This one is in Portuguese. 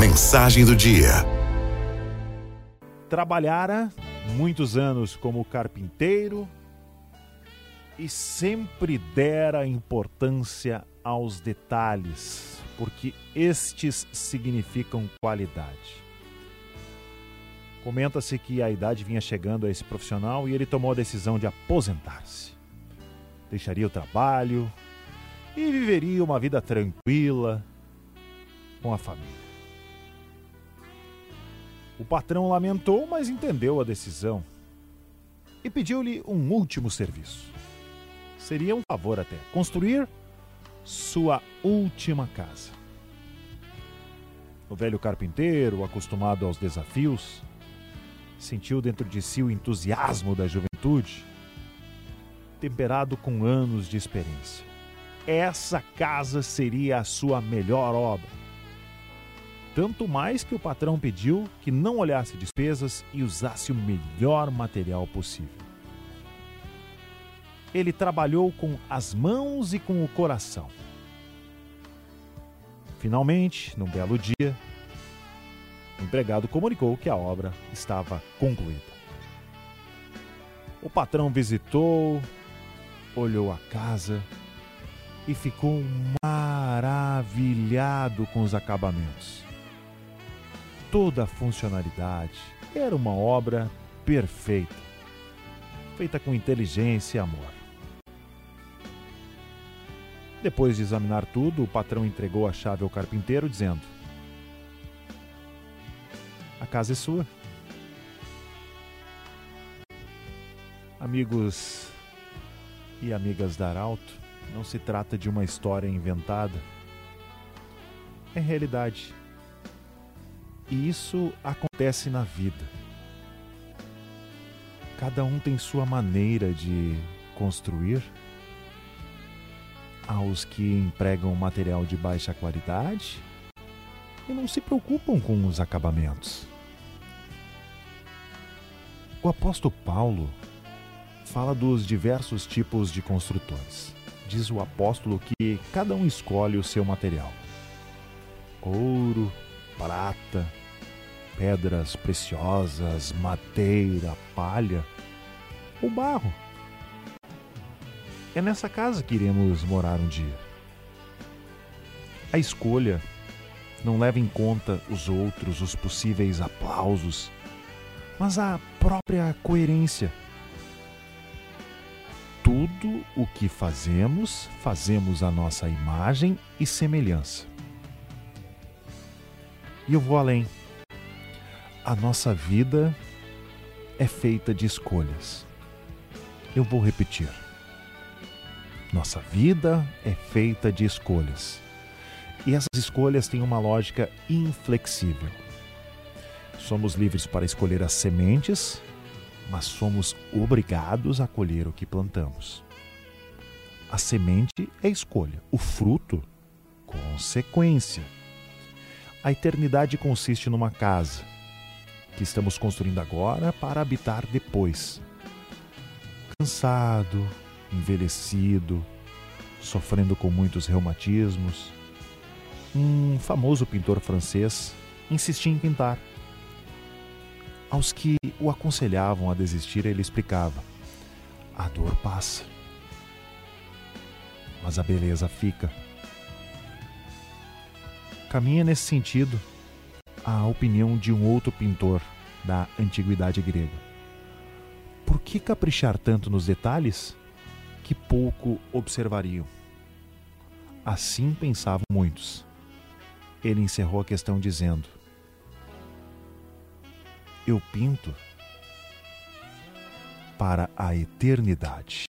Mensagem do dia. Trabalhara muitos anos como carpinteiro e sempre dera importância aos detalhes, porque estes significam qualidade. Comenta-se que a idade vinha chegando a esse profissional e ele tomou a decisão de aposentar-se. Deixaria o trabalho e viveria uma vida tranquila com a família. O patrão lamentou, mas entendeu a decisão e pediu-lhe um último serviço. Seria um favor até construir sua última casa. O velho carpinteiro, acostumado aos desafios, sentiu dentro de si o entusiasmo da juventude, temperado com anos de experiência. Essa casa seria a sua melhor obra. Tanto mais que o patrão pediu que não olhasse despesas e usasse o melhor material possível. Ele trabalhou com as mãos e com o coração. Finalmente, num belo dia, o empregado comunicou que a obra estava concluída. O patrão visitou, olhou a casa e ficou maravilhado com os acabamentos. Toda a funcionalidade era uma obra perfeita, feita com inteligência e amor. Depois de examinar tudo, o patrão entregou a chave ao carpinteiro, dizendo: a casa é sua. Amigos e amigas da Arauto, não se trata de uma história inventada. É realidade. E isso acontece na vida. Cada um tem sua maneira de construir. Há os que empregam material de baixa qualidade e não se preocupam com os acabamentos. O apóstolo Paulo fala dos diversos tipos de construtores. Diz o apóstolo que cada um escolhe o seu material: ouro, prata, pedras preciosas, madeira, palha ou barro. É nessa casa que iremos morar um dia. A escolha não leva em conta os outros, os possíveis aplausos, mas a própria coerência. Tudo o que fazemos, fazemos a nossa imagem e semelhança. E eu vou além. A nossa vida é feita de escolhas. Eu vou repetir. Nossa vida é feita de escolhas. E essas escolhas têm uma lógica inflexível. Somos livres para escolher as sementes, mas somos obrigados a colher o que plantamos. A semente é escolha, o fruto, consequência. A eternidade consiste numa casa que estamos construindo agora para habitar depois. Cansado, envelhecido, sofrendo com muitos reumatismos, um famoso pintor francês insistia em pintar. Aos que o aconselhavam a desistir, ele explicava: a dor passa, mas a beleza fica. Caminha nesse sentido a opinião de um outro pintor da antiguidade grega. Por que caprichar tanto nos detalhes que pouco observariam? Assim pensavam muitos. Ele encerrou a questão dizendo: eu pinto para a eternidade.